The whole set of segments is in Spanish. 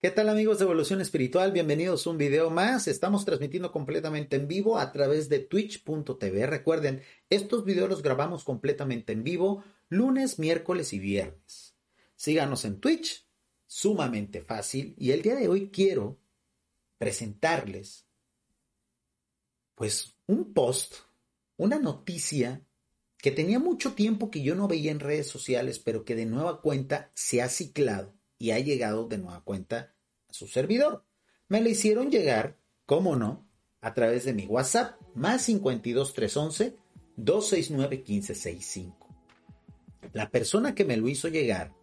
¿Qué tal amigos de Evolución Espiritual? Bienvenidos a un video más. Estamos transmitiendo completamente en vivo a través de twitch.tv. Recuerden, estos videos los grabamos completamente en vivo lunes, miércoles y viernes. Síganos en Twitch, sumamente fácil. Y el día de hoy quiero presentarles pues un post, una noticia que tenía mucho tiempo que yo no veía en redes sociales, pero que de nueva cuenta se ha ciclado y ha llegado de nueva cuenta a su servidor. Me la hicieron llegar, cómo no, a través de mi WhatsApp, más 52 311 269 1565. La persona que me lo hizo llegar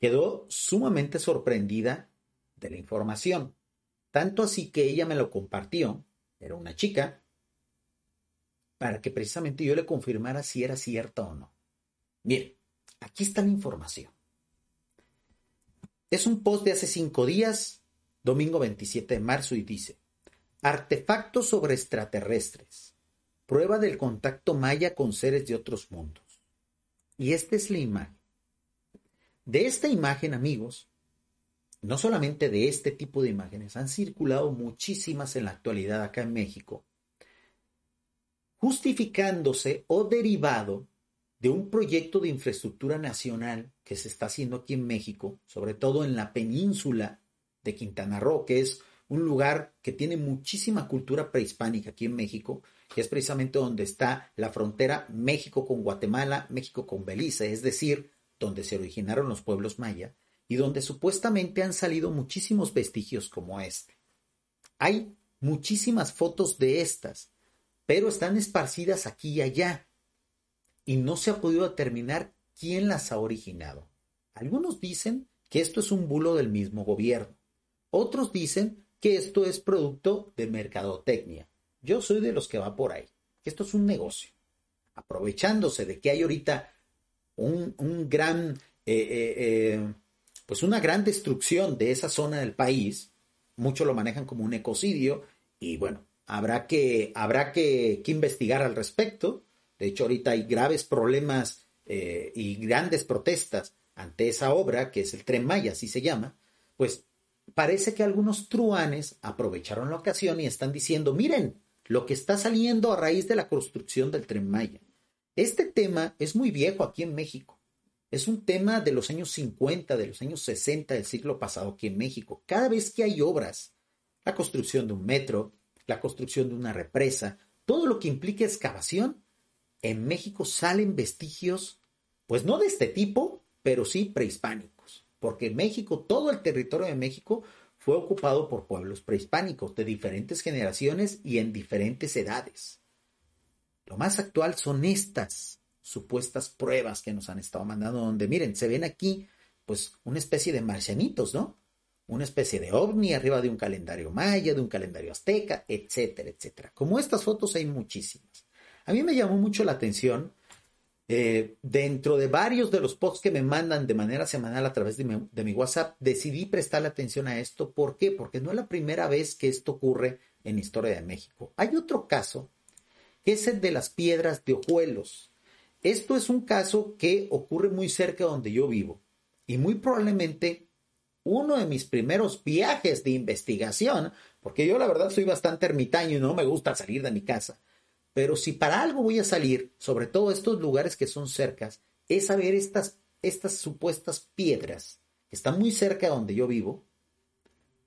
quedó sumamente sorprendida de la información. Tanto así que ella me lo compartió, era una chica, para que precisamente yo le confirmara si era cierta o no. Bien, aquí está la información. Es un post de hace cinco días, domingo 27 de marzo, y dice, Artefactos sobre extraterrestres. Prueba del contacto maya con seres de otros mundos. Y esta es la imagen. De esta imagen, amigos, no solamente de este tipo de imágenes, han circulado muchísimas en la actualidad acá en México, justificándose o derivado de un proyecto de infraestructura nacional que se está haciendo aquí en México, sobre todo en la península de Quintana Roo, que es un lugar que tiene muchísima cultura prehispánica aquí en México, que es precisamente donde está la frontera México con Guatemala, México con Belice, es decir, donde se originaron los pueblos maya y donde supuestamente han salido muchísimos vestigios como este. Hay muchísimas fotos de estas, pero están esparcidas aquí y allá y no se ha podido determinar quién las ha originado. Algunos dicen que esto es un bulo del mismo gobierno. Otros dicen que esto es producto de mercadotecnia. Yo soy de los que va por ahí, que esto es un negocio. Aprovechándose de que hay ahorita un, gran, eh, eh, eh, pues una gran destrucción de esa zona del país, muchos lo manejan como un ecocidio y bueno, habrá que, habrá que investigar al respecto de hecho, ahorita hay graves problemas eh, y grandes protestas ante esa obra, que es el tren Maya, así se llama, pues parece que algunos truanes aprovecharon la ocasión y están diciendo, miren, lo que está saliendo a raíz de la construcción del tren Maya. Este tema es muy viejo aquí en México. Es un tema de los años 50, de los años 60 del siglo pasado aquí en México. Cada vez que hay obras, la construcción de un metro, la construcción de una represa, todo lo que implica excavación, en México salen vestigios, pues no de este tipo, pero sí prehispánicos, porque México, todo el territorio de México fue ocupado por pueblos prehispánicos de diferentes generaciones y en diferentes edades. Lo más actual son estas supuestas pruebas que nos han estado mandando, donde miren, se ven aquí, pues, una especie de marcianitos, ¿no? Una especie de ovni arriba de un calendario maya, de un calendario azteca, etcétera, etcétera. Como estas fotos hay muchísimas. A mí me llamó mucho la atención, eh, dentro de varios de los posts que me mandan de manera semanal a través de mi, WhatsApp, decidí prestarle atención a esto. ¿Por qué? Porque no es la primera vez que esto ocurre en Historia de México. Hay otro caso, que es el de las piedras de ojuelos. Esto es un caso que ocurre muy cerca de donde yo vivo y muy probablemente uno de mis primeros viajes de investigación, porque yo la verdad soy bastante ermitaño y no me gusta salir de mi casa. Pero si para algo voy a salir, sobre todo estos lugares que son cercas, es a ver estas, estas supuestas piedras que están muy cerca de donde yo vivo,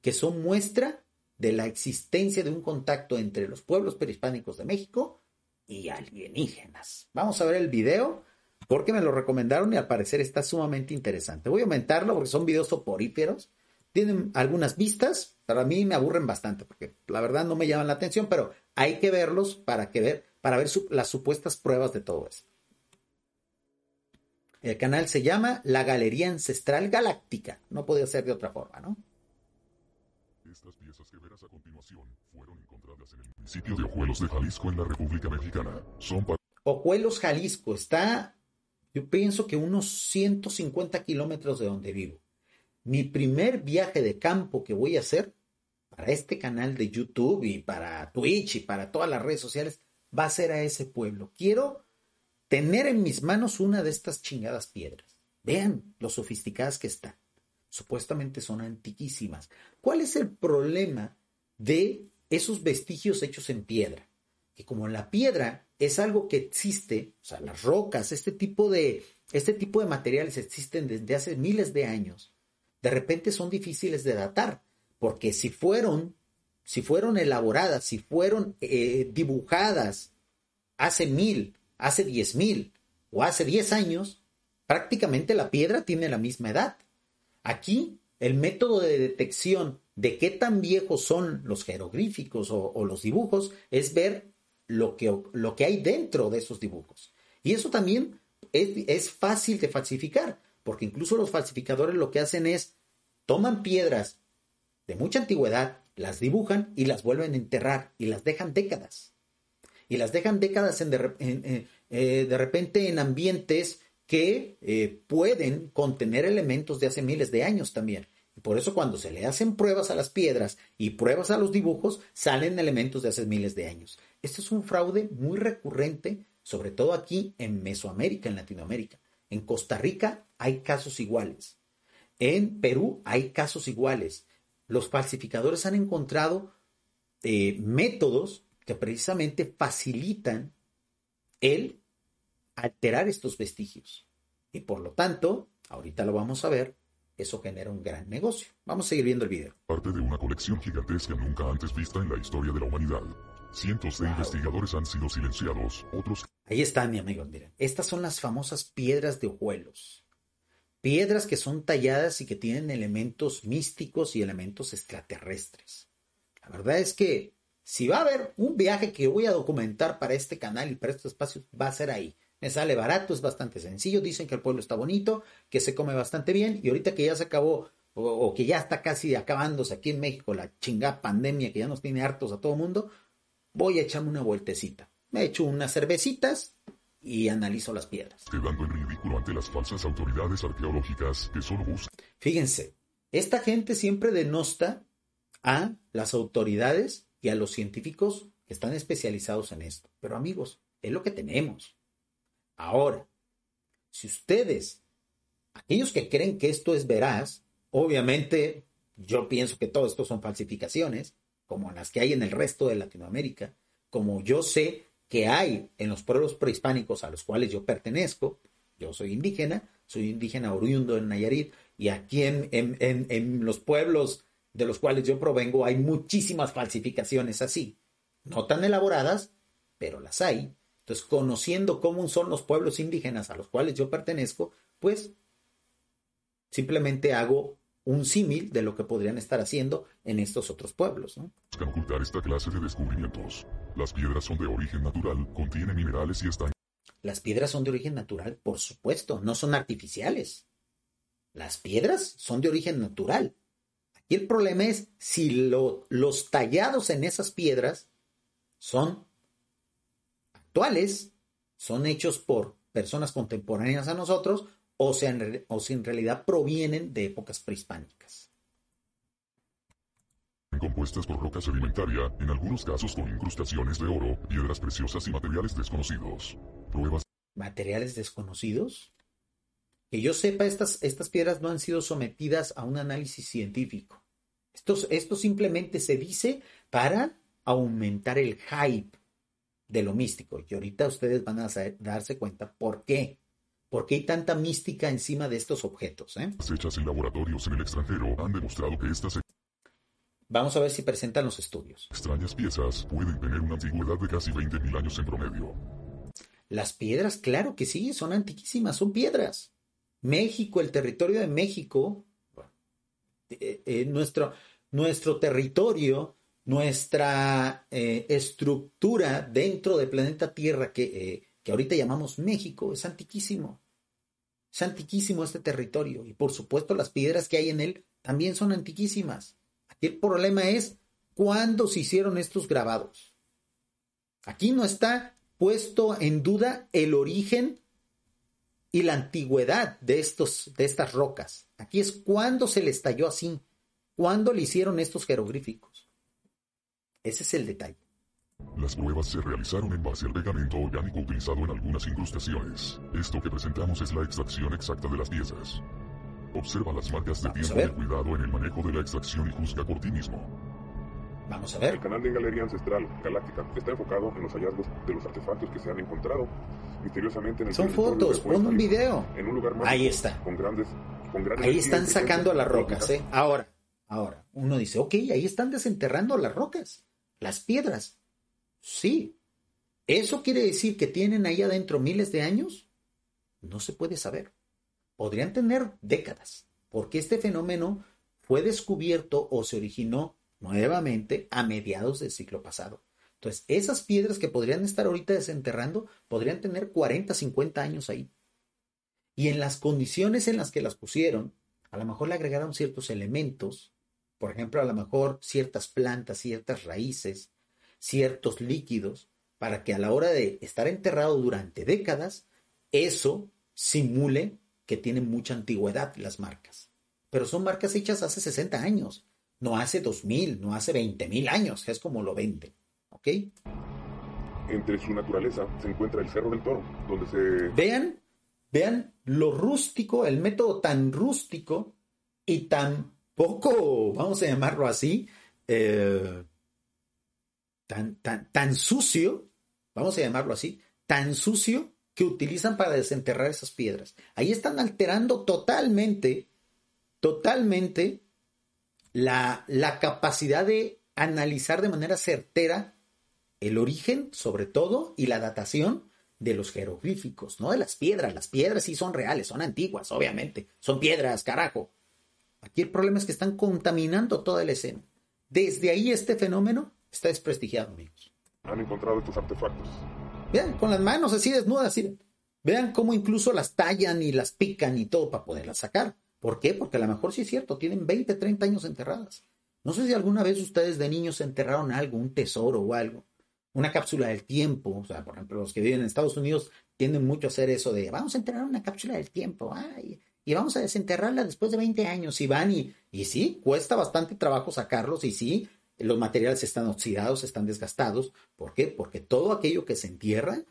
que son muestra de la existencia de un contacto entre los pueblos prehispánicos de México y alienígenas. Vamos a ver el video porque me lo recomendaron y al parecer está sumamente interesante. Voy a aumentarlo porque son videos soporíferos. Tienen algunas vistas, para mí me aburren bastante porque la verdad no me llaman la atención, pero hay que verlos para, que ver, para ver las supuestas pruebas de todo eso. El canal se llama La Galería Ancestral Galáctica. No podía ser de otra forma, ¿no? Estas piezas que verás a continuación fueron encontradas en el municipio de Ojuelos de Jalisco en la República Mexicana. Son Ojuelos, Jalisco, está, yo pienso que unos 150 kilómetros de donde vivo. Mi primer viaje de campo que voy a hacer para este canal de YouTube y para Twitch y para todas las redes sociales va a ser a ese pueblo. Quiero tener en mis manos una de estas chingadas piedras. Vean lo sofisticadas que están. Supuestamente son antiquísimas. ¿Cuál es el problema de esos vestigios hechos en piedra? Que como la piedra es algo que existe, o sea, las rocas, este tipo de, este tipo de materiales existen desde hace miles de años, de repente son difíciles de datar, porque si fueron, si fueron elaboradas, si fueron eh, dibujadas hace mil, hace diez mil o hace diez años, prácticamente la piedra tiene la misma edad. Aquí, el método de detección de qué tan viejos son los jeroglíficos o, los dibujos es ver lo que, lo que, hay dentro de esos dibujos. Y eso también es, es fácil de falsificar, porque incluso los falsificadores lo que hacen es toman piedras de mucha antigüedad, las dibujan y las vuelven a enterrar y las dejan décadas y las dejan décadas en de, eh, de repente en ambientes que eh, pueden contener elementos de hace miles de años también. Y por eso cuando se le hacen pruebas a las piedras y pruebas a los dibujos, salen elementos de hace miles de años. Esto es un fraude muy recurrente, sobre todo aquí en Mesoamérica, en Latinoamérica. En Costa Rica hay casos iguales. En Perú hay casos iguales. Los falsificadores han encontrado eh, métodos que precisamente facilitan el alterar estos vestigios. Y por lo tanto, ahorita lo vamos a ver, eso genera un gran negocio. Vamos a seguir viendo el video. Parte de una colección gigantesca nunca antes vista en la historia de la humanidad. Cientos de investigadores han sido silenciados, otros... Ahí están, mi amigo, miren. Estas son las famosas piedras de ojuelos. Piedras que son talladas y que tienen elementos místicos y elementos extraterrestres. La verdad es que si va a haber un viaje que voy a documentar para este canal y para estos espacios, va a ser ahí. Me sale barato, es bastante sencillo. Dicen que el pueblo está bonito, que se come bastante bien. Y ahorita que ya se acabó, o, que ya está casi acabándose aquí en México la chingada pandemia que ya nos tiene hartos a todo mundo, voy a echarme una vueltecita. Me echo unas cervecitas y analizo las piedras. Quedando en ridículo ante las falsas autoridades arqueológicas que solo buscan. Fíjense, esta gente siempre denosta a las autoridades y a los científicos que están especializados en esto. Pero amigos, es lo que tenemos. Ahora, si ustedes, aquellos que creen que esto es veraz, obviamente yo pienso que todo esto son falsificaciones, como las que hay en el resto de Latinoamérica, como yo sé que hay en los pueblos prehispánicos a los cuales yo pertenezco, yo soy indígena, soy indígena oriundo en Nayarit, y aquí en, en, en los pueblos de los cuales yo provengo hay muchísimas falsificaciones así. No tan elaboradas, pero las hay. Entonces, conociendo cómo son los pueblos indígenas a los cuales yo pertenezco, pues simplemente hago un símil de lo que podrían estar haciendo en estos otros pueblos. ¿no? Buscan ocultar esta clase de descubrimientos. Las piedras son de origen natural, contienen minerales y están... Las piedras son de origen natural, por supuesto, no son artificiales. Las piedras son de origen natural. Y el problema es si los tallados en esas piedras son actuales, son hechos por personas contemporáneas a nosotros, o, o si en realidad provienen de épocas prehispánicas. Compuestas por roca sedimentaria, en algunos casos con incrustaciones de oro, piedras preciosas y materiales desconocidos. Pruebas. ¿Materiales desconocidos? Que yo sepa, estas, estas piedras no han sido sometidas a un análisis científico. Esto, esto simplemente se dice para aumentar el hype de lo místico. Y ahorita ustedes van a darse cuenta por qué. ¿Por qué hay tanta mística encima de estos objetos? Eh? Hechas en laboratorios en el extranjero han demostrado que estas... Vamos a ver si presentan los estudios. Extrañas piezas pueden tener una antigüedad de casi 20.000 años en promedio. Las piedras, claro que sí, son antiquísimas, son piedras. México, el territorio de México, eh, eh, nuestro, nuestro territorio, nuestra eh, estructura dentro del planeta Tierra que, que ahorita llamamos México es antiquísimo. Es antiquísimo este territorio y por supuesto las piedras que hay en él también son antiquísimas. Aquí el problema es cuándo se hicieron estos grabados. Aquí no está puesto en duda el origen y la antigüedad de, estos, de estas rocas. Aquí es cuándo se le estalló así, cuándo le hicieron estos jeroglíficos. Ese es el detalle. Las pruebas se realizaron en base al pegamento orgánico utilizado en algunas incrustaciones. Esto que presentamos es la extracción exacta de las piezas. Observa las marcas de tiempo y cuidado en el manejo de la extracción y juzga por ti mismo. Vamos a ver. El canal de Galería Ancestral Galáctica está enfocado en los hallazgos de los artefactos que se han encontrado misteriosamente en el Son fotos, pon un video. En un lugar más Ahí está. Con grandes, con grandes ahí están sacando las rocas, ¿eh? Ahora, ahora, uno dice, ok, ahí están desenterrando las rocas, las piedras. Sí. ¿Eso quiere decir que tienen ahí adentro miles de años? No se puede saber. Podrían tener décadas, porque este fenómeno fue descubierto o se originó nuevamente a mediados del siglo pasado. Entonces, esas piedras que podrían estar ahorita desenterrando podrían tener 40, 50 años ahí. Y en las condiciones en las que las pusieron, a lo mejor le agregaron ciertos elementos, por ejemplo, a lo mejor ciertas plantas, ciertas raíces, ciertos líquidos, para que a la hora de estar enterrado durante décadas, eso simule que tienen mucha antigüedad las marcas. Pero son marcas hechas hace 60 años no hace dos mil, no hace veinte mil años, es como lo vende. ¿Ok? Entre su naturaleza se encuentra el Cerro del Toro, donde se... Vean, vean lo rústico, el método tan rústico y tan poco, vamos a llamarlo así, eh, tan, tan, tan sucio, vamos a llamarlo así, tan sucio que utilizan para desenterrar esas piedras. Ahí están alterando totalmente, totalmente la, capacidad de analizar de manera certera el origen, sobre todo, y la datación de los jeroglíficos, no de las piedras. Las piedras sí son reales, son antiguas, obviamente. Son piedras, carajo. Aquí el problema es que están contaminando toda la escena. Desde ahí este fenómeno está desprestigiado, amigos. Han encontrado estos artefactos. Vean, con las manos así desnudas, Vean cómo incluso las tallan y las pican y todo para poderlas sacar. ¿Por qué? Porque a lo mejor sí es cierto, tienen 20, 30 años enterradas. No sé si alguna vez ustedes de niños enterraron algo, un tesoro o algo, una cápsula del tiempo. O sea, por ejemplo, los que viven en Estados Unidos tienden mucho a hacer eso de vamos a enterrar una cápsula del tiempo ay, y vamos a desenterrarla después de 20 años. Y van y, y sí, cuesta bastante trabajo sacarlos y sí, los materiales están oxidados, están desgastados. ¿Por qué? Porque todo aquello que se entierra,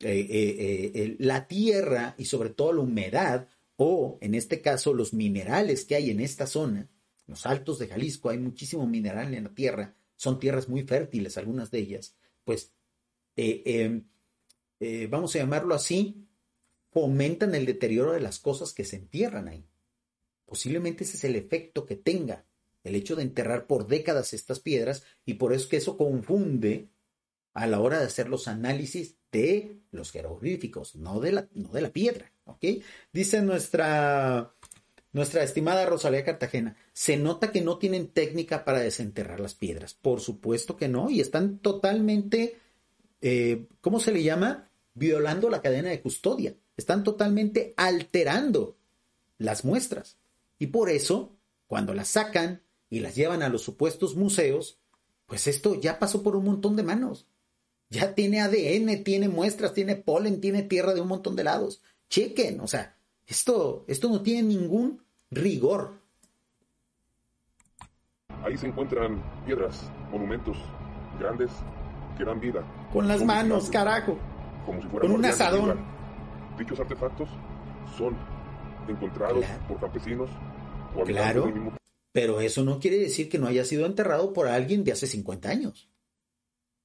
eh, eh, eh, la tierra y sobre todo la humedad o en este caso los minerales que hay en esta zona, los altos de Jalisco, hay muchísimo mineral en la tierra, son tierras muy fértiles, algunas de ellas, pues em, vamos a llamarlo así, fomentan el deterioro de las cosas que se entierran ahí. Posiblemente ese es el efecto que tenga el hecho de enterrar por décadas estas piedras y por eso que eso confunde a la hora de hacer los análisis de los jeroglíficos, no de la, no de la piedra. ¿ok? Dice nuestra, nuestra estimada Rosalía Cartagena, se nota que no tienen técnica para desenterrar las piedras. Por supuesto que no, y están totalmente, eh, ¿cómo se le llama? Violando la cadena de custodia. Están totalmente alterando las muestras. Y por eso, cuando las sacan y las llevan a los supuestos museos, pues esto ya pasó por un montón de manos. Ya tiene ADN, tiene muestras, tiene polen, tiene tierra de un montón de lados. Chequen, o sea, esto, esto no tiene ningún rigor. Ahí se encuentran piedras, monumentos grandes que dan vida. Con las manos, carajo. Como si Con un asadón. Dichos artefactos son encontrados por campesinos o Claro, pero eso no quiere decir que no haya sido enterrado por alguien de hace 50 años.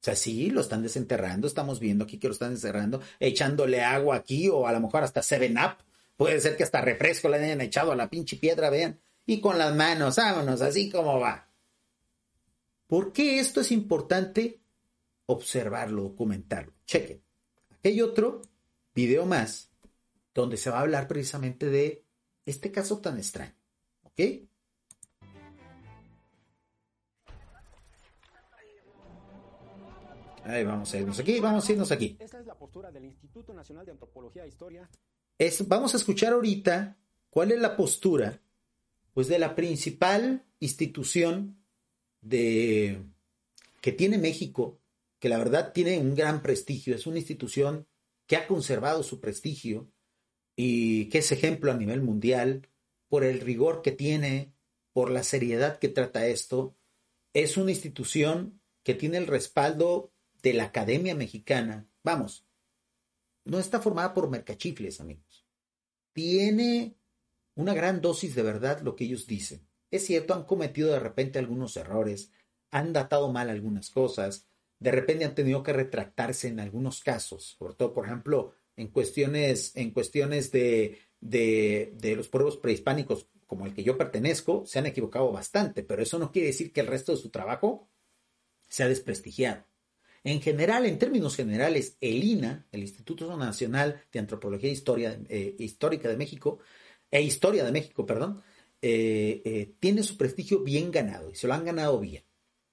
O sea, sí, lo están desenterrando, estamos viendo aquí que lo están desenterrando, echándole agua aquí o a lo mejor hasta Seven Up. Puede ser que hasta refresco le hayan echado a la pinche piedra, vean. Y con las manos, vámonos, así como va. ¿Por qué esto es importante? Observarlo, documentarlo. Chequen. Aquí hay otro video más donde se va a hablar precisamente de este caso tan extraño. ¿Ok? Ahí vamos a irnos aquí, vamos a irnos aquí. Esta es la postura del Instituto Nacional de Antropología e Historia Es, vamos a escuchar ahorita cuál es la postura pues de la principal institución de que tiene México, que la verdad tiene un gran prestigio, es una institución que ha conservado su prestigio y que es ejemplo a nivel mundial por el rigor que tiene, por la seriedad que trata esto. Es una institución que tiene el respaldo de la Academia Mexicana. Vamos, no está formada por mercachifles, amigos. Tiene una gran dosis de verdad lo que ellos dicen. Es cierto, han cometido de repente algunos errores, han datado mal algunas cosas, de repente han tenido que retractarse en algunos casos, sobre todo, por ejemplo, en cuestiones, en cuestiones de, de, de los pueblos prehispánicos como el que yo pertenezco, se han equivocado bastante, pero eso no quiere decir que el resto de su trabajo se ha desprestigiado. En general, en términos generales, el INA, el Instituto Nacional de Antropología e Historia, eh, Histórica de México, e Historia de México, perdón, eh, eh, tiene su prestigio bien ganado y se lo han ganado bien.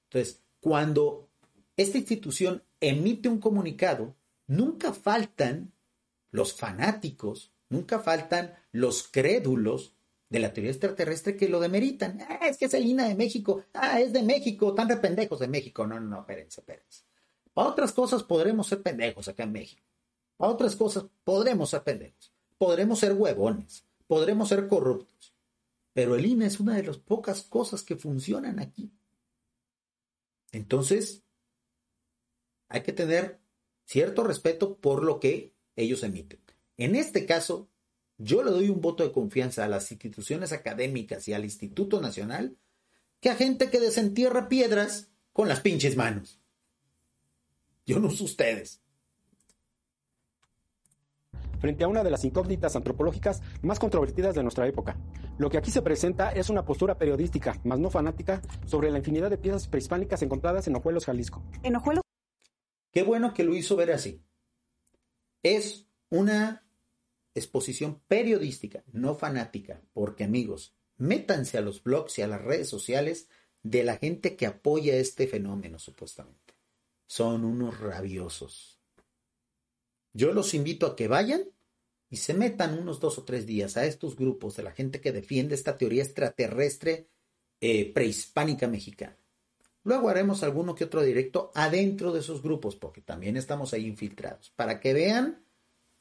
Entonces, cuando esta institución emite un comunicado, nunca faltan los fanáticos, nunca faltan los crédulos de la teoría extraterrestre que lo demeritan. Ah, es que es el INA de México. Ah, es de México. Tan rependejos de México. No, no, no, espérense, espérense. Para otras cosas podremos ser pendejos acá en México. Para otras cosas podremos ser pendejos. Podremos ser huevones. Podremos ser corruptos. Pero el INA es una de las pocas cosas que funcionan aquí. Entonces, hay que tener cierto respeto por lo que ellos emiten. En este caso, yo le doy un voto de confianza a las instituciones académicas y al Instituto Nacional que a gente que desentierra piedras con las pinches manos. Yo no sé ustedes. Frente a una de las incógnitas antropológicas más controvertidas de nuestra época. Lo que aquí se presenta es una postura periodística, más no fanática, sobre la infinidad de piezas prehispánicas encontradas en Ojuelos, Jalisco. En Ojuelos. Qué bueno que lo hizo ver así. Es una exposición periodística, no fanática, porque amigos, métanse a los blogs y a las redes sociales de la gente que apoya este fenómeno, supuestamente. Son unos rabiosos. Yo los invito a que vayan y se metan unos dos o tres días a estos grupos de la gente que defiende esta teoría extraterrestre eh, prehispánica mexicana. Luego haremos alguno que otro directo adentro de esos grupos, porque también estamos ahí infiltrados, para que vean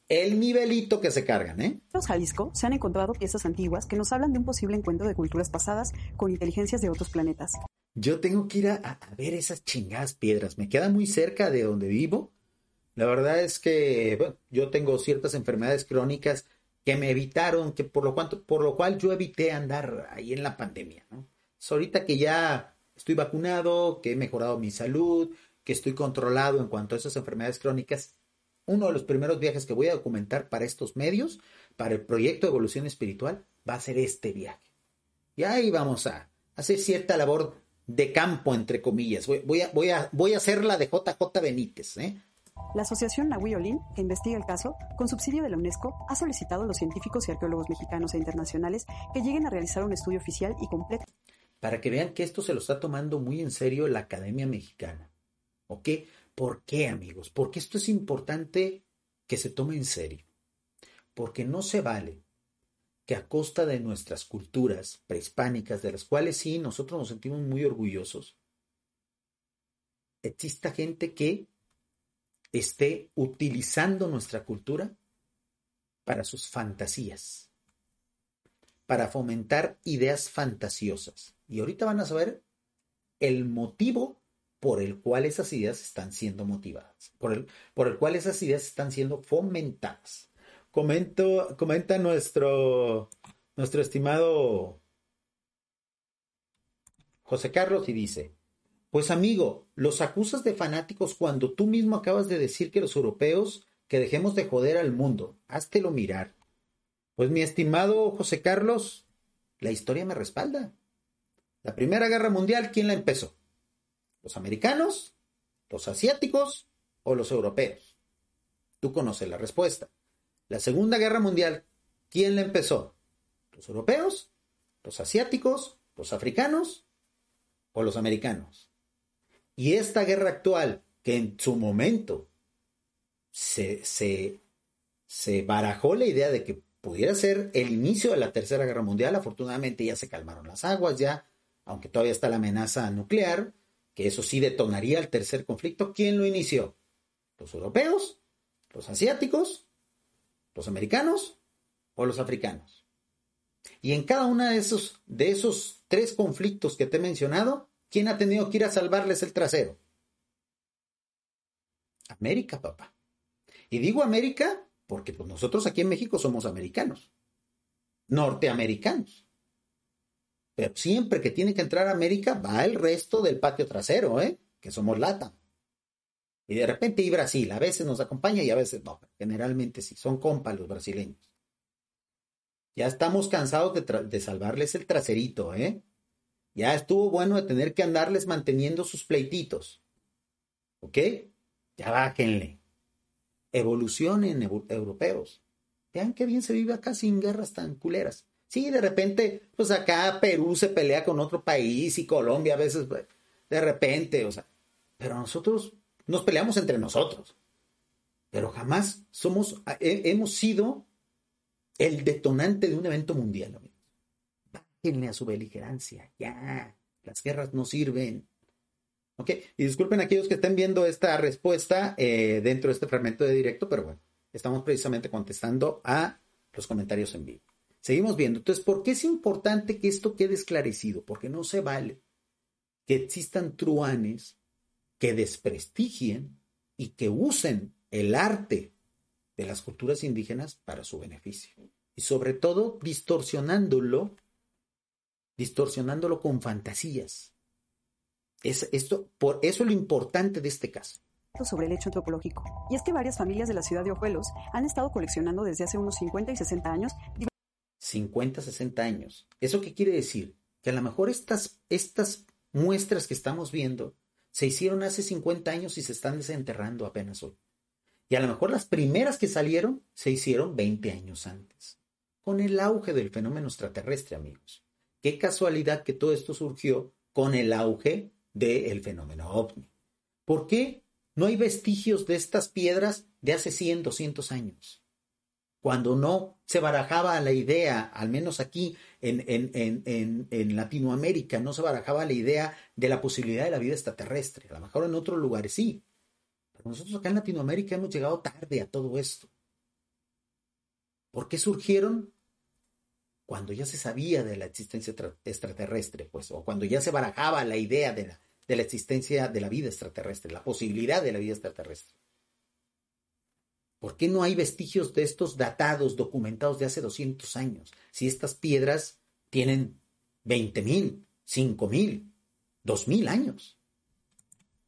el nivelito que se cargan, ¿eh? En Jalisco se han encontrado piezas antiguas que nos hablan de un posible encuentro de culturas pasadas con inteligencias de otros planetas. Yo tengo que ir a, ver esas chingadas piedras. Me queda muy cerca de donde vivo. La verdad es que yo tengo ciertas enfermedades crónicas que me evitaron, que por lo, cuanto, por lo cual yo evité andar ahí en la pandemia, ¿no? ahorita que ya estoy vacunado, que he mejorado mi salud, que estoy controlado en cuanto a esas enfermedades crónicas, uno de los primeros viajes que voy a documentar para estos medios, para el proyecto de evolución espiritual, va a ser este viaje. Y ahí vamos a hacer cierta labor de campo, entre comillas. Voy, a, voy, a, voy a hacer la de JJ Benítez. ¿eh? La Asociación Nahui Olin, que investiga el caso, con subsidio de la UNESCO, ha solicitado a los científicos y arqueólogos mexicanos e internacionales que lleguen a realizar un estudio oficial y completo. Para que vean que esto se lo está tomando muy en serio la Academia Mexicana. ¿Ok? ¿Por qué, amigos? Porque esto es importante que se tome en serio. Porque no se vale que a costa de nuestras culturas prehispánicas, de las cuales sí nosotros nos sentimos muy orgullosos, exista gente que esté utilizando nuestra cultura para sus fantasías, para fomentar ideas fantasiosas. Y ahorita van a saber el motivo por el cual esas ideas están siendo motivadas, por el, por el cual esas ideas están siendo fomentadas. Comenta nuestro, nuestro estimado José Carlos y dice, pues amigo, los acusas de fanáticos cuando tú mismo acabas de decir que los europeos que dejemos de joder al mundo, háztelo mirar. Pues mi estimado José Carlos, la historia me respalda. La Primera Guerra Mundial, ¿quién la empezó? ¿Los americanos? ¿Los asiáticos? ¿O los europeos? Tú conoces la respuesta. La Segunda Guerra Mundial, ¿quién la empezó? ¿Los europeos? ¿Los asiáticos? ¿Los africanos? ¿O los americanos? Y esta guerra actual, que en su momento se, se, se barajó la idea de que pudiera ser el inicio de la Tercera Guerra Mundial. Afortunadamente ya se calmaron las aguas, ya, aunque todavía está la amenaza nuclear, que eso sí detonaría el tercer conflicto. ¿Quién lo inició? ¿Los europeos? ¿Los asiáticos? ¿Los americanos? ¿O los africanos? Y en cada uno de esos, de esos tres conflictos que te he mencionado, ¿quién ha tenido que ir a salvarles el trasero? América, papá. Y digo América porque pues, nosotros aquí en México somos americanos, norteamericanos. Pero siempre que tiene que entrar a América va el resto del patio trasero, ¿eh? que somos lata. Y de repente y Brasil, a veces nos acompaña y a veces no, generalmente sí, son compas los brasileños. Ya estamos cansados de, de salvarles el traserito, ¿eh? Ya estuvo bueno de tener que andarles manteniendo sus pleititos. ¿Ok? Ya bájenle evolucionen europeos. Vean qué bien se vive acá sin guerras tan culeras. Sí, de repente, pues acá Perú se pelea con otro país y Colombia a veces, pues, de repente, o sea, pero nosotros nos peleamos entre nosotros. Pero jamás somos, hemos sido el detonante de un evento mundial. Bájenle a su beligerancia, ya. Las guerras no sirven. ¿Ok? Y disculpen a aquellos que estén viendo esta respuesta eh, dentro de este fragmento de directo, pero bueno, estamos precisamente contestando a los comentarios en vivo. Seguimos viendo. Entonces, ¿por qué es importante que esto quede esclarecido? Porque no se vale que existan truanes que desprestigien y que usen el arte de las culturas indígenas para su beneficio. Y sobre todo distorsionándolo, distorsionándolo con fantasías, es esto, por eso lo importante de este caso sobre el hecho antropológico. Y es que varias familias de la ciudad de Ojuelos han estado coleccionando desde hace unos 50 y 60 años. 50, 60 años. ¿Eso qué quiere decir? Que a lo mejor estas, estas muestras que estamos viendo se hicieron hace 50 años y se están desenterrando apenas hoy. Y a lo mejor las primeras que salieron se hicieron 20 años antes. Con el auge del fenómeno extraterrestre, amigos. Qué casualidad que todo esto surgió con el auge del fenómeno ovni. ¿Por qué no hay vestigios de estas piedras de hace 100, 200 años? Cuando no se barajaba la idea, al menos aquí en, en, en, Latinoamérica, no se barajaba la idea de la posibilidad de la vida extraterrestre. A lo mejor en otros lugares sí. Pero nosotros acá en Latinoamérica hemos llegado tarde a todo esto. ¿Por qué surgieron? cuando ya se sabía de la existencia extraterrestre, pues, o cuando ya se barajaba la idea de la, de la existencia de la vida extraterrestre, la posibilidad de la vida extraterrestre. ¿Por qué no hay vestigios de estos datados, documentados de hace 200 años? Si estas piedras tienen 20.000, 5.000, 2.000 años.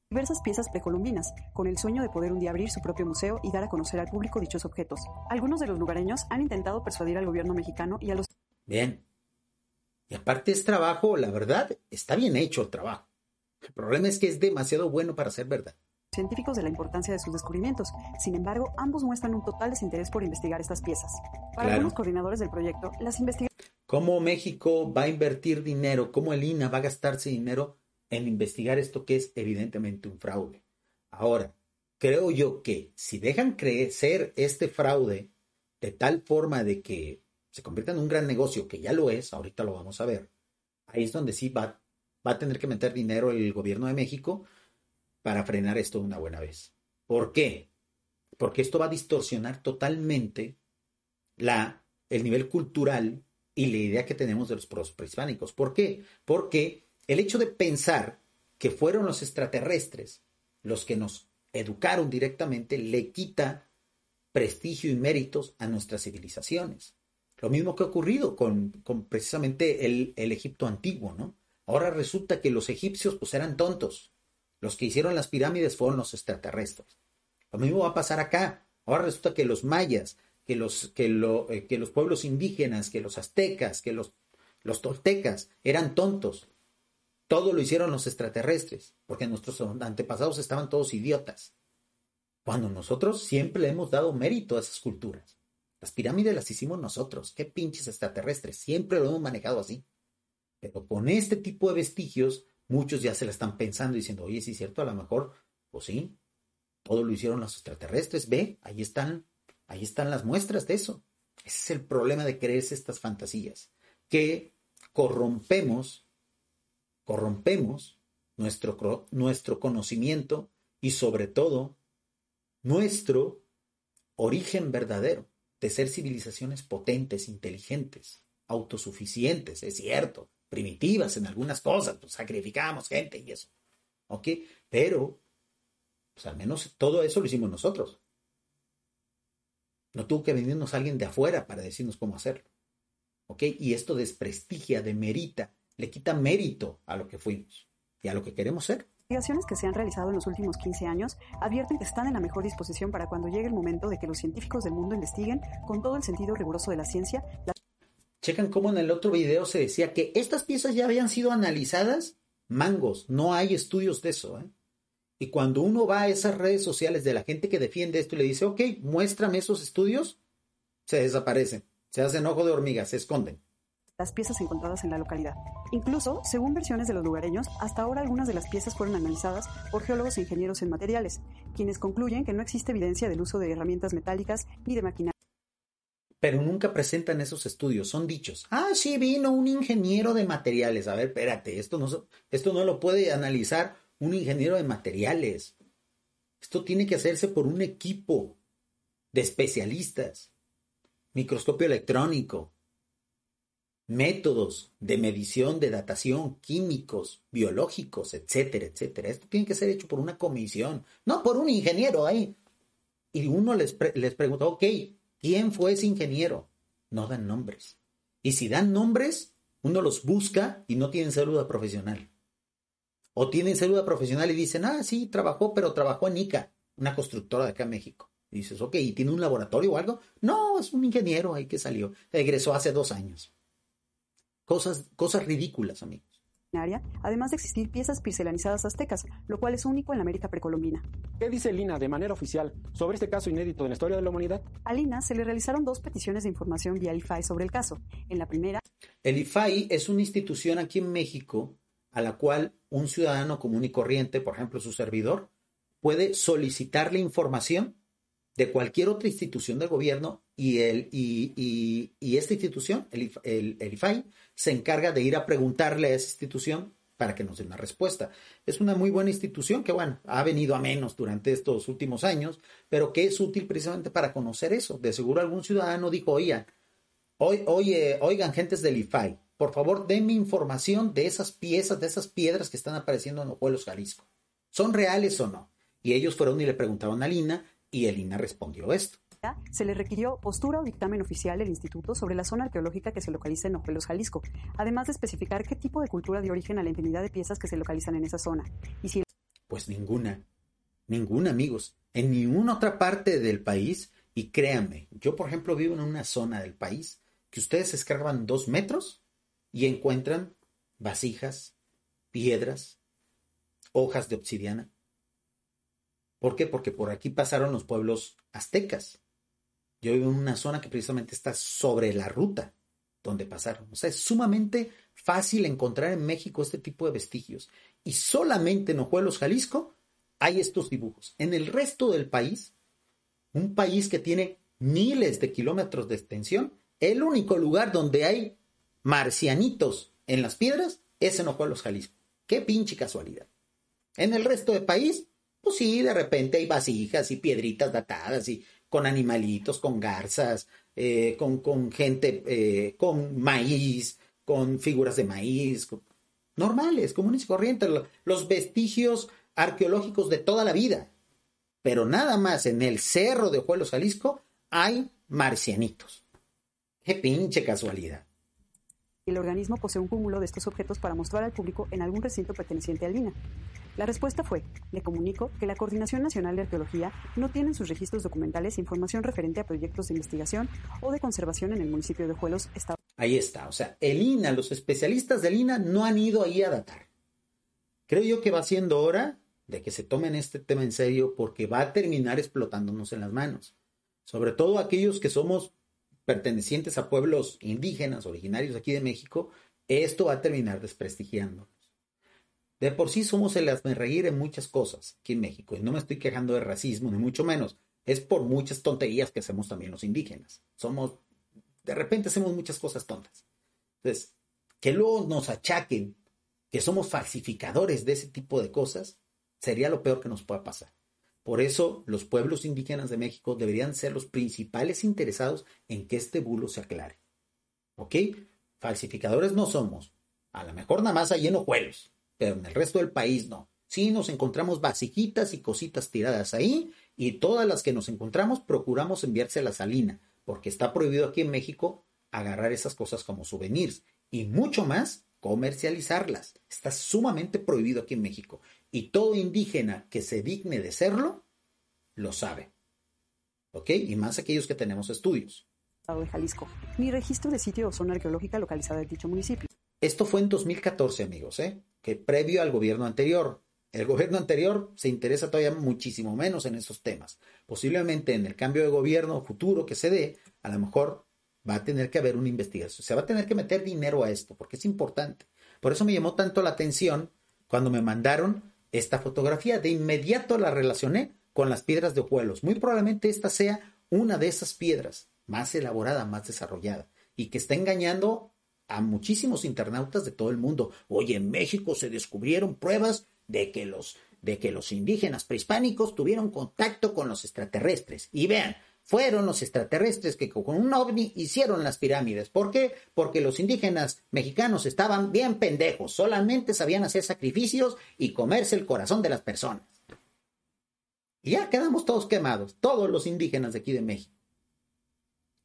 Diversas piezas precolombinas, con el sueño de poder un día abrir su propio museo y dar a conocer al público dichos objetos. Algunos de los lugareños han intentado persuadir al gobierno mexicano y a los Bien. Y aparte es trabajo, la verdad, está bien hecho el trabajo. El problema es que es demasiado bueno para ser verdad. Científicos de la importancia de sus descubrimientos. Sin embargo, ambos muestran un total desinterés por investigar estas piezas. Para algunos coordinadores del proyecto, las investigaciones. ¿Cómo México va a invertir dinero? ¿Cómo el INA va a gastarse dinero en investigar esto que es evidentemente un fraude? Ahora, creo yo que si dejan crecer este fraude de tal forma de que se convierta en un gran negocio, que ya lo es, ahorita lo vamos a ver, ahí es donde sí va, va a tener que meter dinero el gobierno de México para frenar esto de una buena vez. ¿Por qué? Porque esto va a distorsionar totalmente la, el nivel cultural y la idea que tenemos de los prehispánicos. ¿Por qué? Porque el hecho de pensar que fueron los extraterrestres los que nos educaron directamente le quita prestigio y méritos a nuestras civilizaciones. Lo mismo que ha ocurrido con, precisamente el, Egipto antiguo, ¿no? Ahora resulta que los egipcios pues eran tontos. Los que hicieron las pirámides fueron los extraterrestres. Lo mismo va a pasar acá. Ahora resulta que los mayas, que los, eh, que los pueblos indígenas, que los aztecas, que los, los toltecas eran tontos. Todo lo hicieron los extraterrestres, porque nuestros antepasados estaban todos idiotas. Cuando nosotros siempre le hemos dado mérito a esas culturas. Las pirámides las hicimos nosotros. Qué pinches extraterrestres. Siempre lo hemos manejado así. Pero con este tipo de vestigios, muchos ya se la están pensando diciendo, oye, sí es cierto, a lo mejor, pues sí, todo lo hicieron los extraterrestres. Ve, ahí están, Ahí están las muestras de eso. Ese es el problema de creerse estas fantasías, que corrompemos, corrompemos nuestro, nuestro conocimiento y sobre todo nuestro origen verdadero de ser civilizaciones potentes, inteligentes, autosuficientes, es cierto, primitivas en algunas cosas, pues sacrificamos gente y eso. ¿Ok? Pero, pues al menos todo eso lo hicimos nosotros. No tuvo que venirnos alguien de afuera para decirnos cómo hacerlo. ¿Ok? Y esto desprestigia, demerita, le quita mérito a lo que fuimos y a lo que queremos ser. Investigaciones que se han realizado en los últimos 15 años advierten que están en la mejor disposición para cuando llegue el momento de que los científicos del mundo investiguen con todo el sentido riguroso de la ciencia. Checan cómo en el otro video se decía que estas piezas ya habían sido analizadas. Mangos, no hay estudios de eso. ¿eh? Y cuando uno va a esas redes sociales de la gente que defiende esto y le dice, ok, muéstrame esos estudios, se desaparecen, se hacen ojo de hormiga, se esconden. Las piezas encontradas en la localidad. Incluso, según versiones de los lugareños, hasta ahora algunas de las piezas fueron analizadas por geólogos e ingenieros en materiales, quienes concluyen que no existe evidencia del uso de herramientas metálicas ni de maquinaria. Pero nunca presentan esos estudios, son dichos. Ah, sí, vino un ingeniero de materiales. A ver, espérate, esto no, esto no lo puede analizar un ingeniero de materiales. Esto tiene que hacerse por un equipo de especialistas. Microscopio electrónico, métodos de medición, de datación, químicos, biológicos, etcétera, etcétera. Esto tiene que ser hecho por una comisión, no por un ingeniero ahí. Y uno les, les pregunta, ok, ¿quién fue ese ingeniero? No dan nombres. Y si dan nombres, uno los busca y no tienen salud profesional. O tienen salud profesional y dicen, ah, sí, trabajó, pero trabajó en ICA, una constructora de acá en México. Y dices, ok, ¿y tiene un laboratorio o algo? No, es un ingeniero ahí que salió. Egresó hace dos años. Cosas, cosas ridículas, amigos. Además de existir piezas porcelanizadas aztecas, lo cual es único en la América precolombina. ¿Qué dice Lina de manera oficial sobre este caso inédito en la historia de la humanidad? A Lina se le realizaron dos peticiones de información vía IFAI sobre el caso. En la primera. El IFAI es una institución aquí en México a la cual un ciudadano común y corriente, por ejemplo su servidor, puede solicitarle información de cualquier otra institución del gobierno y, el, y, esta institución, el, el, IFAI, se encarga de ir a preguntarle a esa institución para que nos dé una respuesta. Es una muy buena institución que, bueno, ha venido a menos durante estos últimos años, pero que es útil precisamente para conocer eso. De seguro algún ciudadano dijo, oigan, oye, oigan, gentes del IFAI, por favor, denme información de esas piezas, de esas piedras que están apareciendo en Ojuelos, Jalisco. ¿Son reales o no? Y ellos fueron y le preguntaron a Lina y el INA respondió esto. Se le requirió postura o dictamen oficial del instituto sobre la zona arqueológica que se localiza en Ojuelos, Jalisco, además de especificar qué tipo de cultura dio origen a la infinidad de piezas que se localizan en esa zona. Y si... Pues ninguna, ninguna, amigos. En ninguna otra parte del país, y créanme, yo por ejemplo vivo en una zona del país que ustedes escarban dos metros y encuentran vasijas, piedras, hojas de obsidiana, ¿Por qué? Porque por aquí pasaron los pueblos aztecas. Yo vivo en una zona que precisamente está sobre la ruta donde pasaron. O sea, es sumamente fácil encontrar en México este tipo de vestigios. Y solamente en Ojuelos, Jalisco, hay estos dibujos. En el resto del país, un país que tiene miles de kilómetros de extensión, el único lugar donde hay marcianitos en las piedras es en Ojuelos, Jalisco. Qué pinche casualidad. En el resto del país, pues sí, de repente hay vasijas y piedritas datadas y con animalitos, con garzas, eh, con, con, gente, eh, con maíz, con figuras de maíz, normales, comunes y corrientes, los vestigios arqueológicos de toda la vida. Pero nada más en el cerro de Juelos, Jalisco, hay marcianitos. Qué pinche casualidad. El organismo posee un cúmulo de estos objetos para mostrar al público en algún recinto perteneciente al INA. La respuesta fue, le comunico que la Coordinación Nacional de Arqueología no tiene en sus registros documentales información referente a proyectos de investigación o de conservación en el municipio de Juelos. Ahí está, o sea, el INA, los especialistas del INA no han ido ahí a datar. Creo yo que va siendo hora de que se tomen este tema en serio porque va a terminar explotándonos en las manos. Sobre todo aquellos que somos pertenecientes a pueblos indígenas originarios aquí de México, esto va a terminar desprestigiando. De por sí somos el reír en muchas cosas aquí en México, y no me estoy quejando de racismo, ni mucho menos, es por muchas tonterías que hacemos también los indígenas. Somos, de repente hacemos muchas cosas tontas. Entonces, que luego nos achaquen que somos falsificadores de ese tipo de cosas, sería lo peor que nos pueda pasar. Por eso los pueblos indígenas de México deberían ser los principales interesados en que este bulo se aclare. ¿Ok? Falsificadores no somos. A lo mejor nada más hay en Ojuelos, pero en el resto del país no. Sí nos encontramos vasijitas y cositas tiradas ahí y todas las que nos encontramos procuramos enviárselas a Salina, porque está prohibido aquí en México agarrar esas cosas como souvenirs y mucho más comercializarlas. Está sumamente prohibido aquí en México y todo indígena que se digne de serlo lo sabe. ¿Ok? Y más aquellos que tenemos estudios. De Jalisco, ni registro de sitio o zona arqueológica localizada en dicho municipio. Esto fue en 2014, amigos, ¿eh? que previo al gobierno anterior. El gobierno anterior se interesa todavía muchísimo menos en esos temas. Posiblemente en el cambio de gobierno futuro que se dé, a lo mejor va a tener que haber una investigación. Se va a tener que meter dinero a esto, porque es importante. Por eso me llamó tanto la atención cuando me mandaron esta fotografía. De inmediato la relacioné con las piedras de Ojuelos. Muy probablemente esta sea una de esas piedras más elaborada, más desarrollada, y que está engañando a muchísimos internautas de todo el mundo. Oye, en México se descubrieron pruebas de que los de que los indígenas prehispánicos tuvieron contacto con los extraterrestres. Y vean, fueron los extraterrestres que con un ovni hicieron las pirámides. ¿Por qué? Porque los indígenas mexicanos estaban bien pendejos, solamente sabían hacer sacrificios y comerse el corazón de las personas. Y ya quedamos todos quemados, todos los indígenas de aquí de México.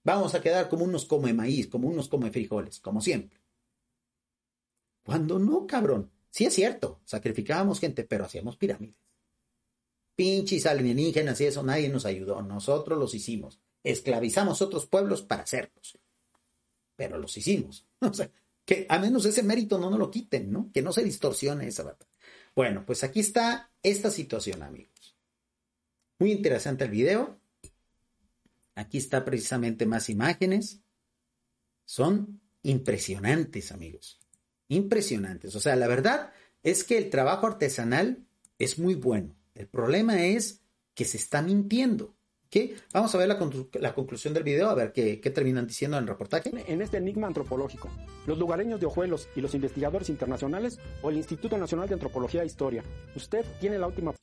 Vamos a quedar como unos come maíz, como unos come frijoles, como siempre. Cuando no, cabrón. Sí es cierto, sacrificábamos gente, pero hacíamos pirámides. Pinches alienígenas y eso, nadie nos ayudó. Nosotros los hicimos. Esclavizamos otros pueblos para hacerlos. Pero los hicimos. O sea, que a menos ese mérito no nos lo quiten, ¿no? Que no se distorsione esa batalla. Bueno, pues aquí está esta situación, amigos. Muy interesante el video. Aquí está precisamente más imágenes. Son impresionantes, amigos. Impresionantes. O sea, la verdad es que el trabajo artesanal es muy bueno. El problema es que se está mintiendo. ¿Qué? Vamos a ver la, conclusión del video, a ver qué, qué, terminan diciendo en el reportaje. En este enigma antropológico, los lugareños de Ojuelos y los investigadores internacionales o el Instituto Nacional de Antropología e Historia. Usted tiene la última.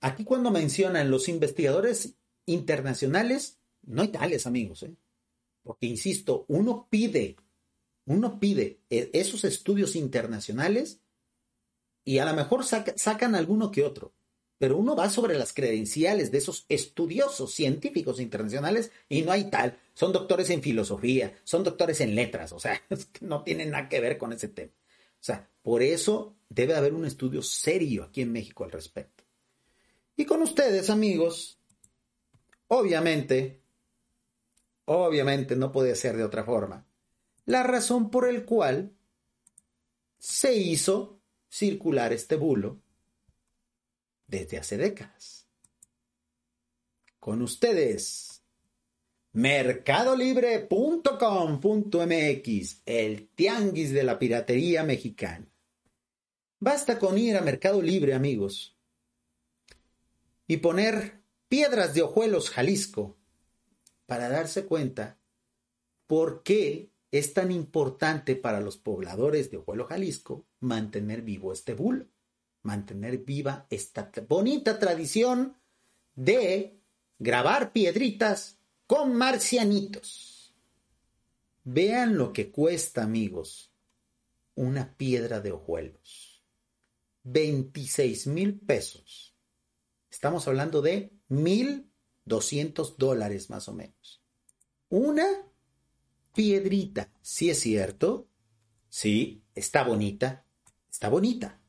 Aquí cuando mencionan los investigadores internacionales, no hay tales, amigos, ¿eh? Porque, insisto, uno pide, uno pide e, esos estudios internacionales y a lo mejor sacan alguno que otro, pero uno va sobre las credenciales de esos estudiosos científicos internacionales y no hay tal. Son doctores en filosofía, son doctores en letras, o sea, no tienen nada que ver con ese tema. O sea, por eso debe haber un estudio serio aquí en México al respecto. Y con ustedes, amigos, obviamente, Obviamente no puede ser de otra forma. La razón por el cual se hizo circular este bulo desde hace décadas. Con ustedes, mercadolibre.com.mx, el tianguis de la piratería mexicana. Basta con ir a Mercado Libre, amigos, y poner piedras de hojuelos Jalisco para darse cuenta por qué es tan importante para los pobladores de Ojuelo, Jalisco, mantener vivo este bulo, mantener viva esta bonita tradición de grabar piedritas con marcianitos. Vean lo que cuesta, amigos, una piedra de hojuelos. 26 mil pesos. Estamos hablando de mil 200 dólares más o menos. Una piedrita, si es cierto, sí, está bonita, está bonita.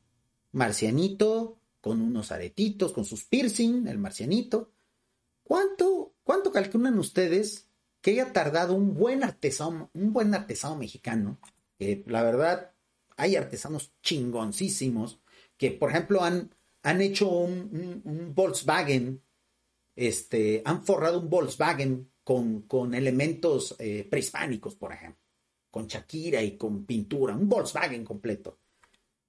Marcianito con unos aretitos, con sus piercing, el marcianito. ¿Cuánto, cuánto calculan ustedes que haya tardado un buen artesano, un buen artesano mexicano? la verdad, hay artesanos chingoncísimos que, por ejemplo, han, han hecho un Volkswagen este, han forrado un Volkswagen con, con elementos eh, prehispánicos, por ejemplo, con Shakira y con pintura, un Volkswagen completo.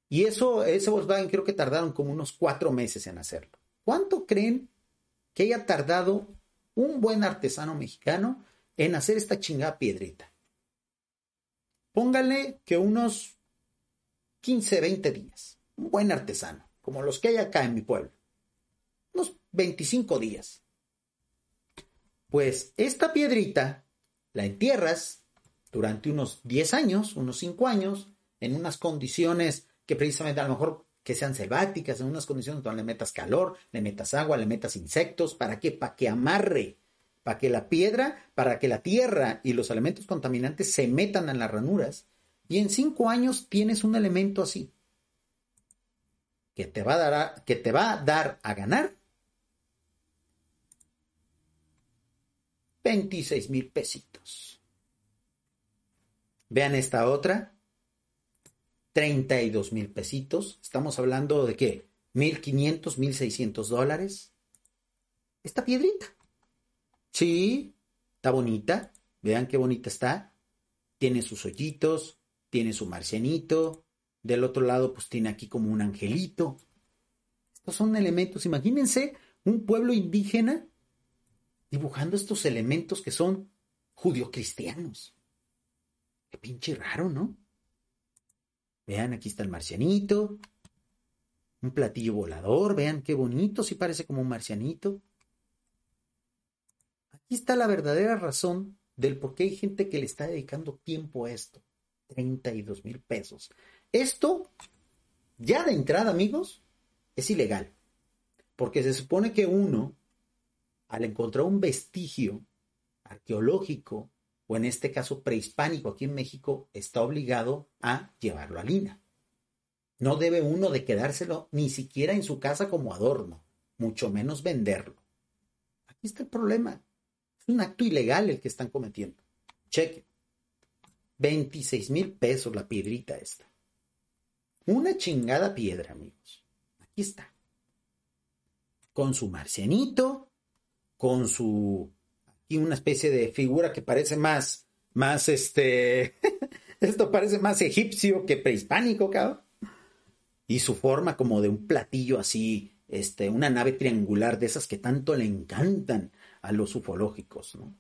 Y eso, ese Volkswagen creo que tardaron como unos cuatro meses en hacerlo. ¿Cuánto creen que haya tardado un buen artesano mexicano en hacer esta chingada piedrita. Póngale que unos 15, 20 días. Un buen artesano, como los que hay acá en mi pueblo. Unos 25 días. Pues esta piedrita la entierras durante unos 10 años, unos 5 años, en unas condiciones que precisamente a lo mejor que sean selváticas, en unas condiciones donde le metas calor, le metas agua, le metas insectos, ¿para qué? Para que amarre, para que la piedra, para que la tierra y los elementos contaminantes se metan en las ranuras. Y en cinco años tienes un elemento así, que te va a dar a, que te va a, dar a ganar 26 mil pesitos. Vean esta otra, 32 mil pesitos. Estamos hablando de qué? 1500, 1600 dólares. Esta piedrita. Sí, está bonita. Vean qué bonita está. Tiene sus hoyitos, tiene su marcianito. Del otro lado, pues tiene aquí como un angelito. Estos son elementos. Imagínense un pueblo indígena dibujando estos elementos que son judio-cristianos. Qué pinche raro, ¿no? Vean, aquí está el marcianito. Un platillo volador, vean qué bonito, sí parece como un marcianito. Aquí está la verdadera razón del por qué hay gente que le está dedicando tiempo a esto. 32 mil pesos. Esto, ya de entrada, amigos, es ilegal. Porque se supone que uno, al encontrar un vestigio arqueológico o en este caso prehispánico aquí en México, está obligado a llevarlo a Lina. No debe uno de quedárselo ni siquiera en su casa como adorno, mucho menos venderlo. Aquí está el problema. Es un acto ilegal el que están cometiendo. Cheque. 26 mil pesos la piedrita esta. Una chingada piedra, amigos. Aquí está. Con su marcianito, con su y una especie de figura que parece más, más este, esto parece más egipcio que prehispánico, cabrón. Y su forma como de un platillo así, este, una nave triangular de esas que tanto le encantan a los ufológicos, ¿no?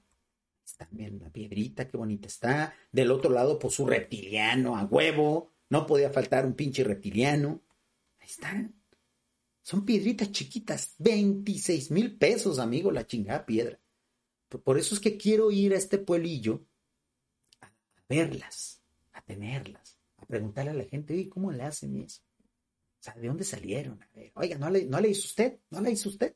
También la piedrita, qué bonita está. Del otro lado, pues su reptiliano a huevo. No podía faltar un pinche reptiliano. Ahí están. Son piedritas chiquitas. 26 mil pesos, amigo, la chingada piedra. Por eso es que quiero ir a este pueblillo a verlas, a tenerlas, a preguntarle a la gente, oye, ¿cómo le hacen eso? O sea, ¿de dónde salieron? A ver, oiga, ¿no le, ¿no le hizo usted? ¿No le hizo usted?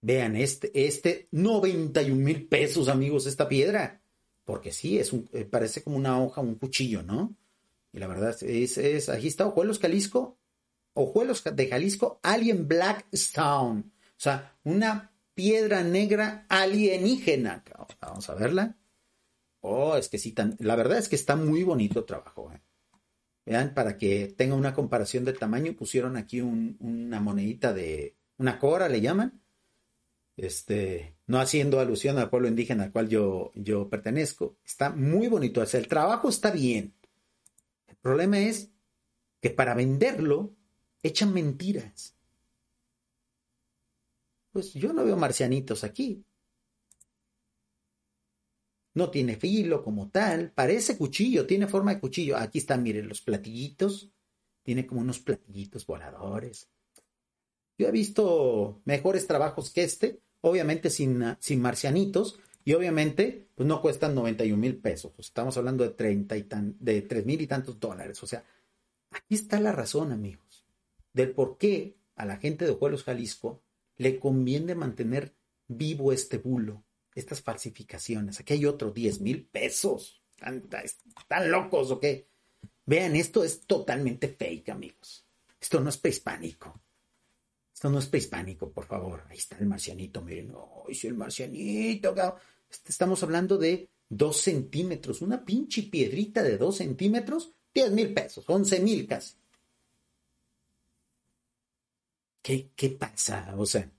Vean, este, este, 91 mil pesos, amigos, esta piedra. Porque sí, es eh, parece como una hoja, un cuchillo, ¿no? Y la verdad es, es aquí está Ojuelos Jalisco, Ojuelos de Jalisco, Alien Black Stone. O sea, una piedra negra alienígena. Vamos a verla. Oh, es que sí, la verdad es que está muy bonito el trabajo. ¿eh? Vean, para que tenga una comparación de tamaño, pusieron aquí una monedita de una cora, le llaman. Este, no haciendo alusión al pueblo indígena al cual yo, yo pertenezco. Está muy bonito. El trabajo está bien. El problema es que para venderlo echan mentiras. Pues yo no veo marcianitos aquí. No tiene filo como tal, parece cuchillo, tiene forma de cuchillo. Aquí están, miren, los platillitos. Tiene como unos platillitos voladores. Yo he visto mejores trabajos que este, obviamente sin, sin marcianitos, y obviamente pues no cuestan 91 mil pesos. Estamos hablando de 30 y tan, de 3 mil y tantos dólares. O sea, aquí está la razón, amigos, del por qué a la gente de Juegos Jalisco le conviene mantener vivo este bulo, estas falsificaciones. Aquí hay otro 10 mil pesos. ¿Están, locos o qué? Vean, esto es totalmente fake, amigos. Esto no es prehispánico. Esto no es prehispánico, por favor. Ahí está el marcianito, miren. ¡Ay, sí, el marcianito! Este, estamos hablando de dos centímetros. Una pinche piedrita de dos centímetros, 10 mil pesos, 11 mil casi. ¿Qué, ¿Qué pasa? O sea,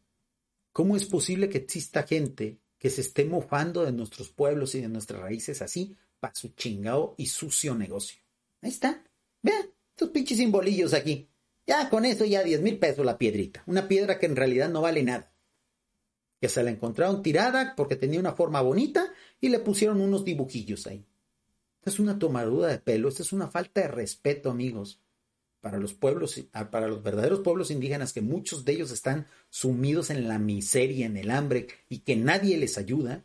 ¿cómo es posible que exista gente que se esté mofando de nuestros pueblos y de nuestras raíces así para su chingado y sucio negocio? Ahí está. Vean, estos pinches simbolillos aquí. Ya con eso ya 10 mil pesos la piedrita. Una piedra que en realidad no vale nada. que se la encontraron tirada porque tenía una forma bonita y le pusieron unos dibujillos ahí. Esta es una tomadura de pelo, esta es una falta de respeto, amigos, para los pueblos, para los verdaderos pueblos indígenas, que muchos de ellos están sumidos en la miseria, en el hambre, y que nadie les ayuda.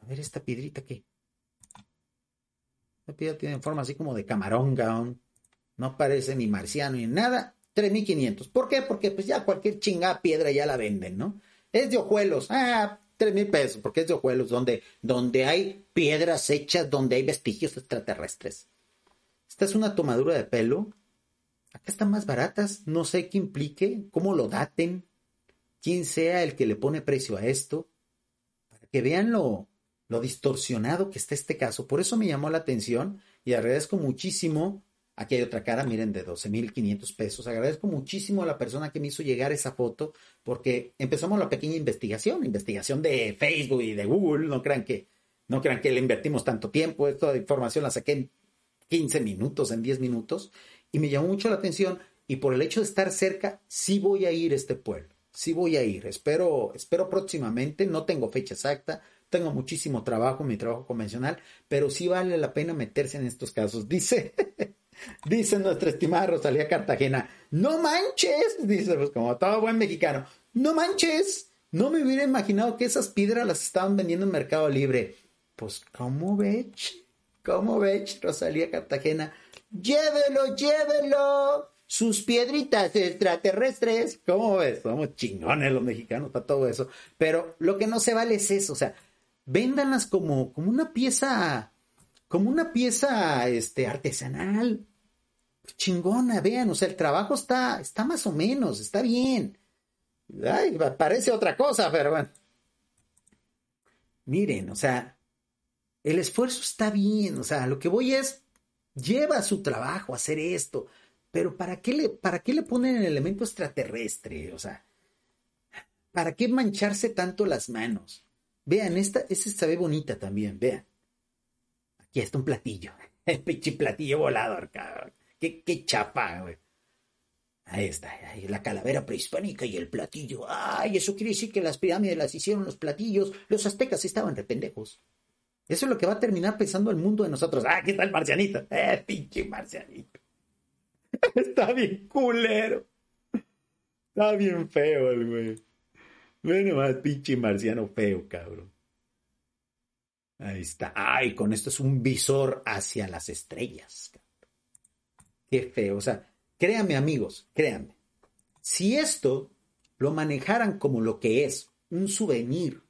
A ver, esta piedrita que. Esta piedra tiene forma así como de camarón, gaón. No parece ni marciano ni nada. 3.500. ¿Por qué? Porque pues ya cualquier chingada piedra ya la venden, ¿no? Es de ojuelos. Ah, tres mil pesos, porque es de ojuelos, donde, donde hay piedras hechas, donde hay vestigios extraterrestres. Esta es una tomadura de pelo. Acá están más baratas. No sé qué implique, cómo lo daten, quién sea el que le pone precio a esto, para que vean lo, distorsionado que está este caso. Por eso me llamó la atención y agradezco muchísimo Aquí hay otra cara, miren, de 12.500 pesos. Agradezco muchísimo a la persona que me hizo llegar esa foto porque empezamos la pequeña investigación, investigación de Facebook y de Google. No crean que, no crean que le invertimos tanto tiempo. Esta información la saqué en 15 minutos, en 10 minutos y me llamó mucho la atención. Y por el hecho de estar cerca, sí voy a ir a este pueblo. Sí voy a ir. Espero, espero próximamente. No tengo fecha exacta. Tengo muchísimo trabajo, mi trabajo convencional, pero sí vale la pena meterse en estos casos. Dice Dice nuestra estimada Rosalía Cartagena, no manches, dice pues como todo buen mexicano, no manches, no me hubiera imaginado que esas piedras las estaban vendiendo en Mercado Libre. Pues, ¿cómo ves? ¿Cómo ves, Rosalía Cartagena? Llévelo, llévelo. Sus piedritas extraterrestres. ¿Cómo ves? Somos chingones los mexicanos para todo eso. Pero lo que no se vale es eso. O sea, véndanlas como, como una pieza, como una pieza este, artesanal chingona, vean, o sea, el trabajo está, está más o menos, está bien. Ay, parece otra cosa, pero bueno. Miren, o sea, el esfuerzo está bien, o sea, lo que voy es, lleva su trabajo a hacer esto, pero ¿para qué le, para qué le ponen el elemento extraterrestre? O sea, ¿para qué mancharse tanto las manos? Vean, esta, esta se ve bonita también, vean. Aquí está un platillo, el pinche platillo volador, cabrón. Qué, chapa, güey. Ahí está, ahí, la calavera prehispánica y el platillo. Ay, eso quiere decir que las pirámides las hicieron los platillos. Los aztecas estaban de pendejos. Eso es lo que va a terminar pensando el mundo de nosotros. Ah, ¿qué tal marcianito? Eh, pinche marcianito. Está bien culero. Está bien feo el güey. Bueno, más pinche marciano feo, cabrón. Ahí está. Ay, con esto es un visor hacia las estrellas. Qué feo. O sea, créanme amigos, créanme. Si esto lo manejaran como lo que es, un souvenir,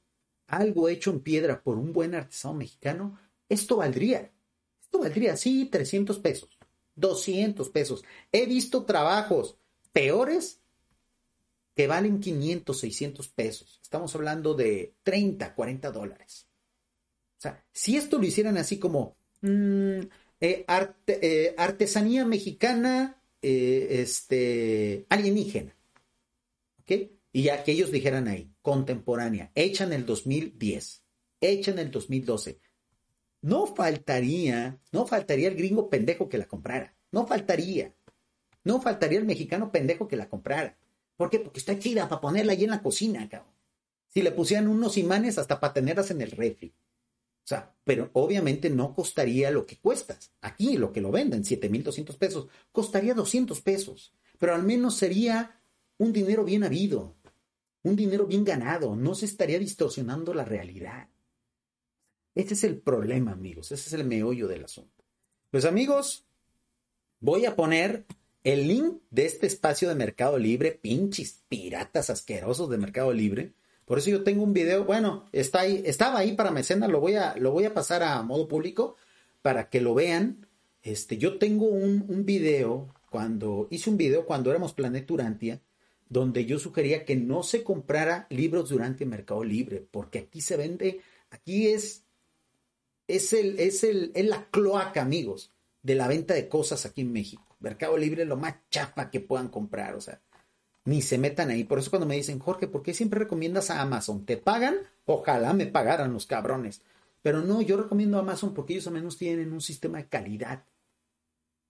algo hecho en piedra por un buen artesano mexicano, esto valdría. Esto valdría, sí, 300 pesos, 200 pesos. He visto trabajos peores que valen 500, 600 pesos. Estamos hablando de 30, 40 dólares. O sea, si esto lo hicieran así como, mm, eh, eh, artesanía mexicana eh, este, alienígena. ¿Ok? Y ya que ellos dijeran ahí, contemporánea, hecha en el 2010, hecha en el 2012. No faltaría, no faltaría el gringo pendejo que la comprara. No faltaría. No faltaría el mexicano pendejo que la comprara. ¿Por qué? Porque está chida para ponerla ahí en la cocina, cabrón. Si le pusieran unos imanes hasta para tenerlas en el refri. O sea, pero obviamente no costaría lo que cuestas. Aquí lo que lo venden, 7.200 pesos, costaría 200 pesos. Pero al menos sería un dinero bien habido, un dinero bien ganado. No se estaría distorsionando la realidad. Ese es el problema, amigos. Ese es el meollo del asunto. Pues amigos, voy a poner el link de este espacio de Mercado Libre, pinches piratas asquerosos de Mercado Libre por eso yo tengo un video, bueno, está ahí, estaba ahí para mecenas, lo voy a, lo voy a pasar a modo público para que lo vean. Este, yo tengo un, un video, cuando hice un video cuando éramos Planeta Urantia, donde yo sugería que no se comprara libros durante Mercado Libre, porque aquí se vende, aquí es, es, el, es, el, es la cloaca, amigos, de la venta de cosas aquí en México. Mercado Libre es lo más chapa que puedan comprar, o sea, ni se metan ahí. Por eso cuando me dicen, Jorge, ¿por qué siempre recomiendas a Amazon? ¿Te pagan? Ojalá me pagaran los cabrones. Pero no, yo recomiendo a Amazon porque ellos al menos tienen un sistema de calidad.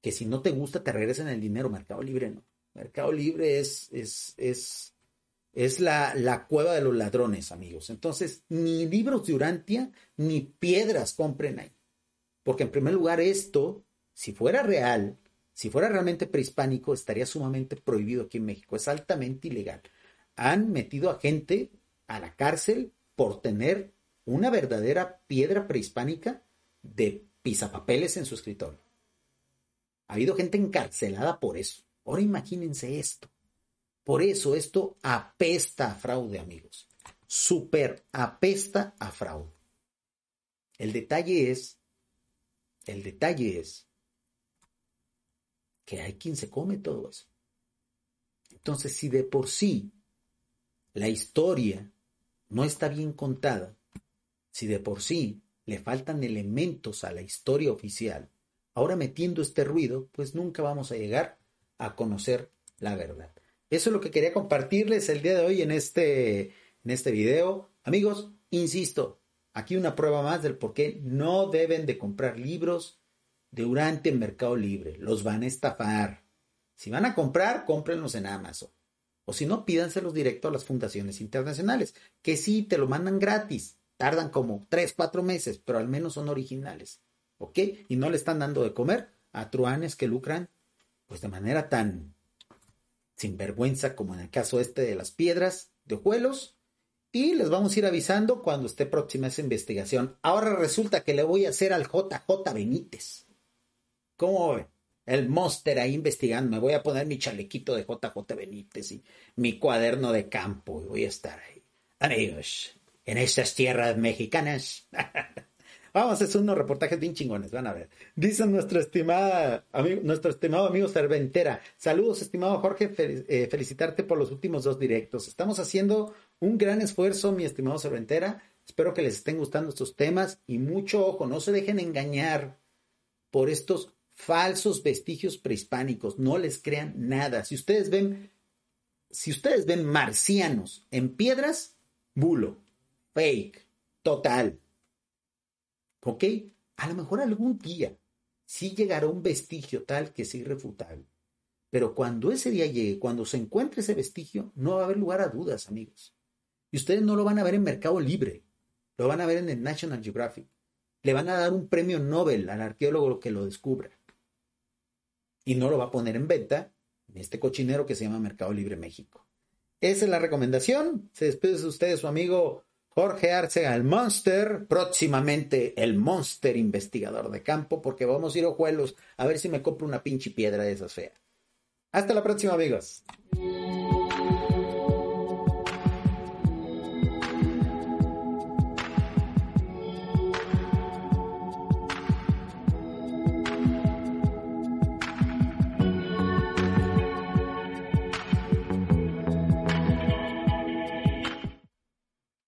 Que si no te gusta, te regresan el dinero. Mercado Libre no. Mercado Libre es, es, es, es la, la cueva de los ladrones, amigos. Entonces, ni libros de Urantia ni piedras compren ahí. Porque en primer lugar, esto, si fuera real, si fuera realmente prehispánico, estaría sumamente prohibido aquí en México. Es altamente ilegal. Han metido a gente a la cárcel por tener una verdadera piedra prehispánica de pisapapeles en su escritorio. Ha habido gente encarcelada por eso. Ahora imagínense esto. Por eso esto apesta a fraude, amigos. Super apesta a fraude. El detalle es, el detalle es que hay quien se come todo eso. Entonces, si de por sí la historia no está bien contada, si de por sí le faltan elementos a la historia oficial, ahora metiendo este ruido, pues nunca vamos a llegar a conocer la verdad. Eso es lo que quería compartirles el día de hoy en este, en este video. Amigos, insisto, aquí una prueba más del por qué no deben de comprar libros de Urante en Mercado Libre. Los van a estafar. Si van a comprar, cómprenlos en Amazon. O si no, pídanselos directo a las fundaciones internacionales, que sí te lo mandan gratis. Tardan como 3, 4 meses, pero al menos son originales. ¿Ok? Y no le están dando de comer a truanes que lucran, pues de manera tan sin vergüenza, como en el caso este de las piedras de Ojuelos. Y les vamos a ir avisando cuando esté próxima esa investigación. Ahora resulta que le voy a hacer al JJ Benítez. ¿Cómo ve? El monster ahí investigando. Me voy a poner mi chalequito de JJ Benítez y mi cuaderno de campo. Y voy a estar ahí. Amigos, en estas tierras mexicanas. Vamos a hacer unos reportajes bien chingones, van a ver. Dice nuestro, estimada, nuestro estimado amigo Cerventera. Saludos, estimado Jorge, eh, felicitarte por los últimos dos directos. Estamos haciendo un gran esfuerzo, mi estimado Cerventera. Espero que les estén gustando estos temas y mucho ojo, no se dejen engañar por estos falsos vestigios prehispánicos. No les crean nada. Si ustedes ven, si ustedes ven marcianos en piedras, bulo, fake, total. ¿Ok? A lo mejor algún día sí llegará un vestigio tal que sea irrefutable. Pero cuando ese día llegue, cuando se encuentre ese vestigio, no va a haber lugar a dudas, amigos. Y ustedes no lo van a ver en Mercado Libre, lo van a ver en el National Geographic. Le van a dar un premio Nobel al arqueólogo que lo descubra. Y no lo va a poner en venta en este cochinero que se llama Mercado Libre México. Esa es la recomendación. Se despide de ustedes su amigo Jorge Arcega, el Monster, próximamente el Monster investigador de campo, porque vamos a ir a Ojuelos a ver si me compro una pinche piedra de esas feas. Hasta la próxima, amigos.